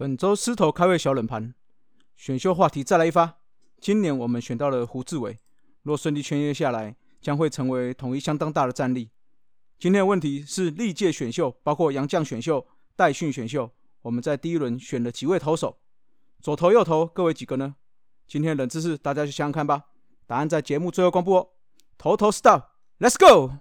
本周狮头开胃小冷盘，选秀话题再来一发。今年我们选到了胡志伟，若顺利签约下来，将会成为统一相当大的战力。今天的问题是历届选秀，包括杨将选秀、代训选秀，我们在第一轮选了几位投手，左投右投各位几个呢？今天冷知识，大家去想想看吧。答案在节目最后公布哦。头头是道，Let's go。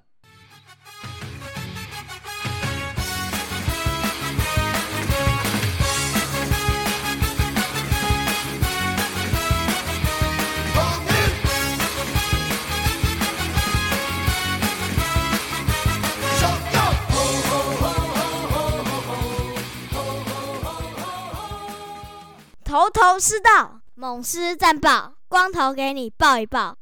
头头是道，猛狮战报，光头给你报一报。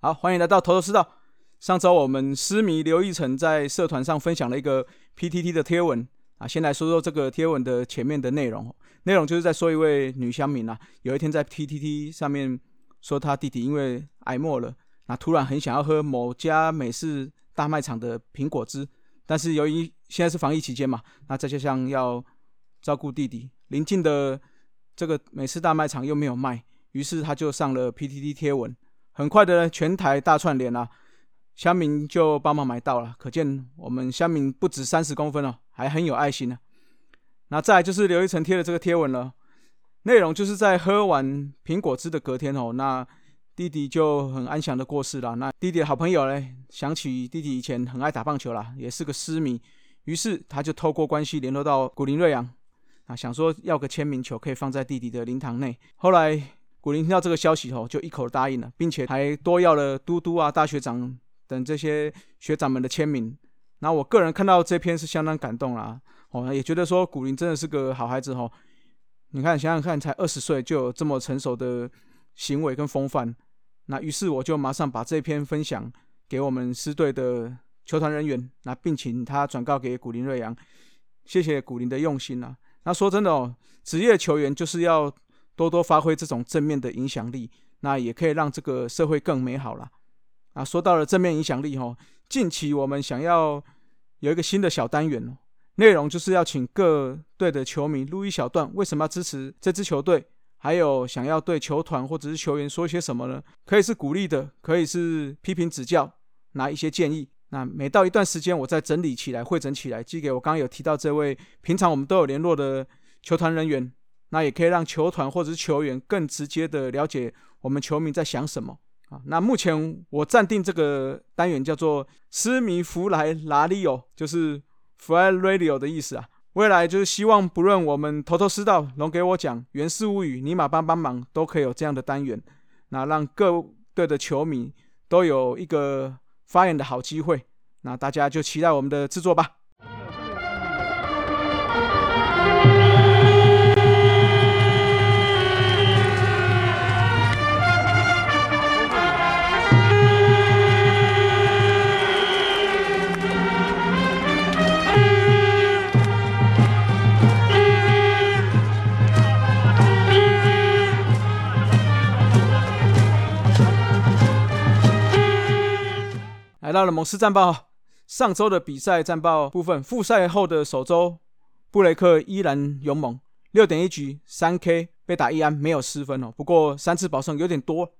好，欢迎来到头头是道。上周我们诗迷刘义成在社团上分享了一个 PTT 的贴文啊，先来说说这个贴文的前面的内容。内容就是在说一位女乡民啊，有一天在 PTT 上面说她弟弟因为挨末了，那突然很想要喝某家美式大卖场的苹果汁，但是由于现在是防疫期间嘛，那再加上要照顾弟弟，临近的。这个美式大卖场又没有卖，于是他就上了 PTT 贴文，很快的全台大串联啊，乡民就帮忙买到了，可见我们乡民不止三十公分哦，还很有爱心呢。那再就是刘一成贴的这个贴文了，内容就是在喝完苹果汁的隔天哦，那弟弟就很安详的过世了。那弟弟的好朋友嘞，想起弟弟以前很爱打棒球啦，也是个狮迷，于是他就透过关系联络到古林瑞阳。啊，想说要个签名球可以放在弟弟的灵堂内。后来古林听到这个消息后，就一口答应了，并且还多要了嘟嘟啊、大学长等这些学长们的签名。那我个人看到这篇是相当感动啦，哦，也觉得说古林真的是个好孩子哦。你看，想想看，才二十岁就有这么成熟的行为跟风范。那于是我就马上把这篇分享给我们师队的球团人员，那并请他转告给古林瑞阳，谢谢古林的用心啊。那说真的哦，职业球员就是要多多发挥这种正面的影响力，那也可以让这个社会更美好了。啊，说到了正面影响力哦，近期我们想要有一个新的小单元哦，内容就是要请各队的球迷录一小段，为什么要支持这支球队，还有想要对球团或者是球员说些什么呢？可以是鼓励的，可以是批评指教，拿一些建议。那每到一段时间，我再整理起来、汇整起来，寄给我刚刚有提到这位平常我们都有联络的球团人员，那也可以让球团或者是球员更直接的了解我们球迷在想什么啊。那目前我暂定这个单元叫做“斯迷弗莱拉利欧”，就是 “Fly Radio” 的意思啊。未来就是希望不论我们头头是道、龙给我讲、原始物语、尼玛帮帮忙，都可以有这样的单元，那让各队的球迷都有一个。发言的好机会，那大家就期待我们的制作吧。到了猛狮战报，上周的比赛战报部分，复赛后的首周，布雷克依然勇猛，六点一局三 K 被打一安，没有失分哦。不过三次保送有点多，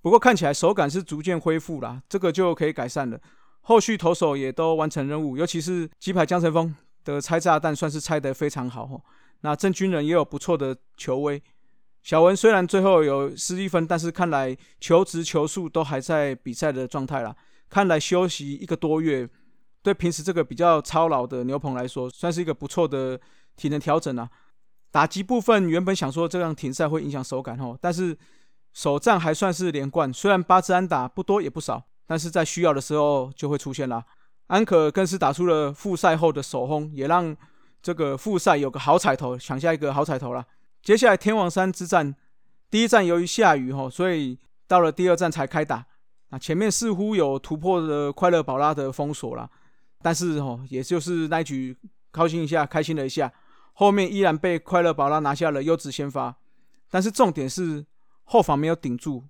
不过看起来手感是逐渐恢复了，这个就可以改善了。后续投手也都完成任务，尤其是鸡排江晨峰的拆炸弹算是拆得非常好哦。那郑军人也有不错的球威，小文虽然最后有失一分，但是看来球值球速都还在比赛的状态啦。看来休息一个多月，对平时这个比较操劳的牛棚来说，算是一个不错的体能调整啊。打击部分原本想说这样停赛会影响手感哦，但是首战还算是连贯，虽然八支安打不多也不少，但是在需要的时候就会出现啦。安可更是打出了复赛后的首轰，也让这个复赛有个好彩头，抢下一个好彩头了。接下来天王山之战，第一站由于下雨哦，所以到了第二站才开打。那前面似乎有突破的快乐宝拉的封锁了，但是哦，也就是那一局高兴一下，开心了一下，后面依然被快乐宝拉拿下了优质先发。但是重点是后防没有顶住，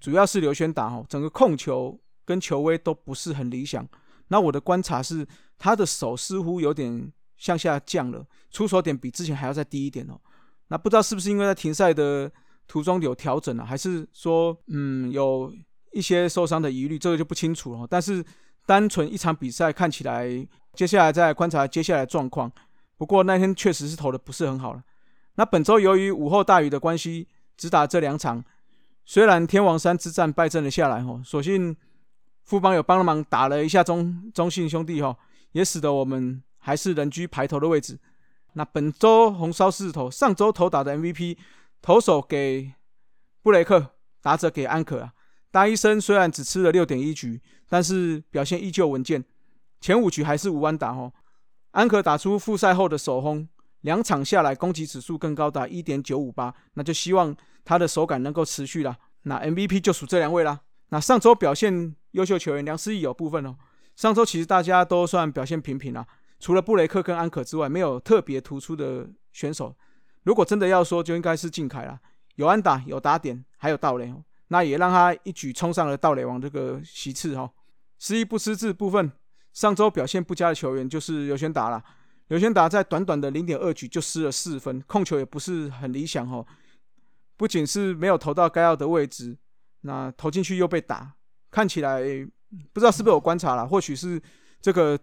主要是刘轩打哦，整个控球跟球威都不是很理想。那我的观察是，他的手似乎有点向下降了，出手点比之前还要再低一点哦。那不知道是不是因为在停赛的途中有调整啊，还是说嗯有一些受伤的疑虑，这个就不清楚了。但是单纯一场比赛看起来，接下来再观察接下来状况。不过那天确实是投的不是很好了。那本周由于午后大雨的关系，只打这两场。虽然天王山之战败阵了下来，吼，所幸富邦有帮了忙打了一下中中信兄弟，吼，也使得我们还是人居排头的位置。那本周红烧狮子头，上周投打的 MVP，投手给布雷克，打者给安可啊。大医生虽然只吃了六点一局，但是表现依旧稳健，前五局还是无安打，吼。安可打出复赛后的首轰，两场下来攻击指数更高达一点九五八，那就希望他的手感能够持续了。那 MVP 就属这两位啦。那上周表现优秀球员梁思义有部分哦。上周其实大家都算表现平平啊，除了布雷克跟安可之外，没有特别突出的选手。如果真的要说，就应该是靖凯啦，有安打，有打点，还有盗垒，那也让他一举冲上了盗垒王这个席次哈。失意不失智部分。上周表现不佳的球员就是刘轩达了。刘轩达在短短的零点二局就失了四分，控球也不是很理想哦。不仅是没有投到该要的位置，那投进去又被打，看起来不知道是不是我观察了，或许是这个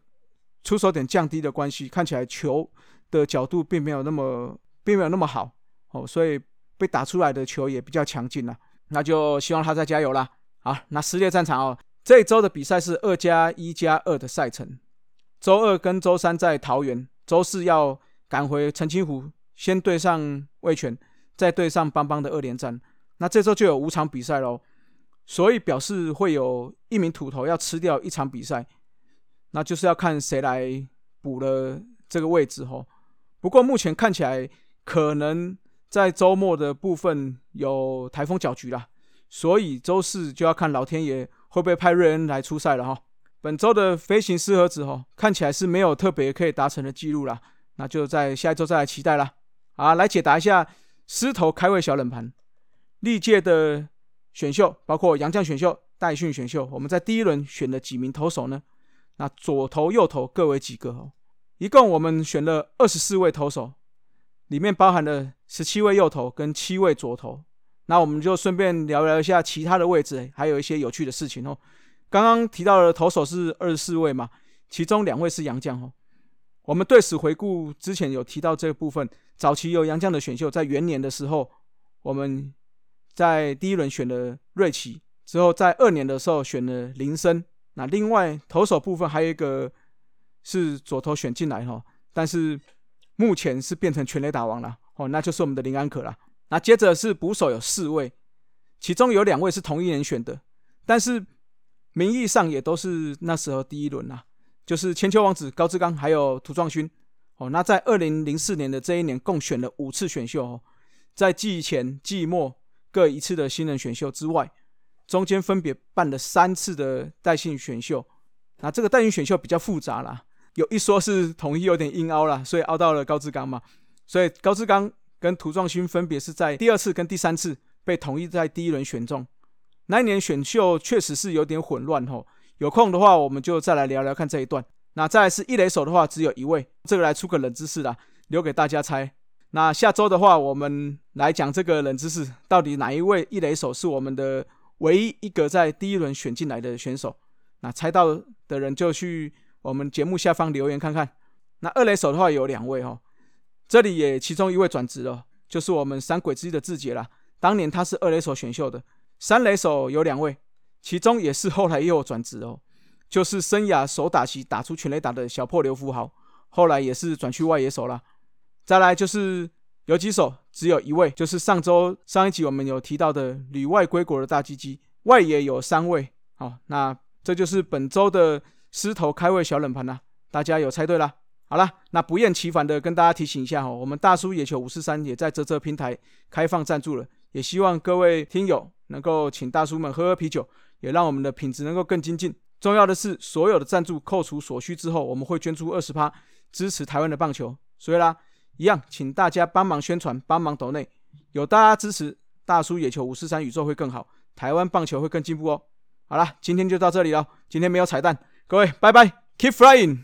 出手点降低的关系，看起来球的角度并没有那么并没有那么好哦，所以被打出来的球也比较强劲了。那就希望他再加油啦。好，那撕裂战场哦。这周的比赛是二加一加二的赛程，周二跟周三在桃园，周四要赶回澄清湖，先对上味全，再对上邦邦的二连战。那这周就有五场比赛喽，所以表示会有一名土头要吃掉一场比赛，那就是要看谁来补了这个位置吼。不过目前看起来，可能在周末的部分有台风搅局啦，所以周四就要看老天爷。会不会派瑞恩来出赛了哈？本周的飞行四盒子哈，看起来是没有特别可以达成的记录了，那就在下一周再来期待了。好，来解答一下狮头开胃小冷盘，历届的选秀包括杨将选秀、代训选秀，我们在第一轮选了几名投手呢？那左投、右投各为几个哦？一共我们选了二十四位投手，里面包含了十七位右投跟七位左投。那我们就顺便聊聊一下其他的位置，还有一些有趣的事情哦。刚刚提到的投手是二十四位嘛，其中两位是洋将哦。我们对史回顾之前有提到这个部分，早期有洋将的选秀，在元年的时候，我们在第一轮选了瑞奇，之后在二年的时候选了林森。那另外投手部分还有一个是左投选进来哈，但是目前是变成全垒打王了哦，那就是我们的林安可了。那接着是捕手有四位，其中有两位是同一年选的，但是名义上也都是那时候第一轮啦，就是千秋王子高志刚还有涂壮勋哦。那在二零零四年的这一年，共选了五次选秀哦，在季前、季末各一次的新人选秀之外，中间分别办了三次的代训选秀。那这个代训选秀比较复杂啦，有一说是统一有点硬凹了，所以凹到了高志刚嘛，所以高志刚。跟涂壮勋分别是在第二次跟第三次被统一在第一轮选中，那一年选秀确实是有点混乱吼。有空的话，我们就再来聊聊看这一段。那再来是一垒手的话，只有一位，这个来出个冷知识啦，留给大家猜。那下周的话，我们来讲这个冷知识，到底哪一位一垒手是我们的唯一一个在第一轮选进来的选手？那猜到的人就去我们节目下方留言看看。那二垒手的话有两位哈。这里也其中一位转职了，就是我们三鬼之一的志杰了。当年他是二垒手选秀的，三垒手有两位，其中也是后来又转职哦，就是生涯首打席打出全垒打的小破刘福豪，后来也是转去外野手了。再来就是有几手，只有一位，就是上周上一集我们有提到的旅外归国的大鸡鸡，外野有三位。好，那这就是本周的狮头开胃小冷盘啦，大家有猜对啦。好了，那不厌其烦的跟大家提醒一下哈，我们大叔野球五四三也在泽泽平台开放赞助了，也希望各位听友能够请大叔们喝喝啤酒，也让我们的品质能够更精进。重要的是，所有的赞助扣除所需之后，我们会捐出二十趴支持台湾的棒球。所以啦，一样，请大家帮忙宣传，帮忙抖内，有大家支持，大叔野球五四三宇宙会更好，台湾棒球会更进步哦。好了，今天就到这里了，今天没有彩蛋，各位拜拜，Keep flying。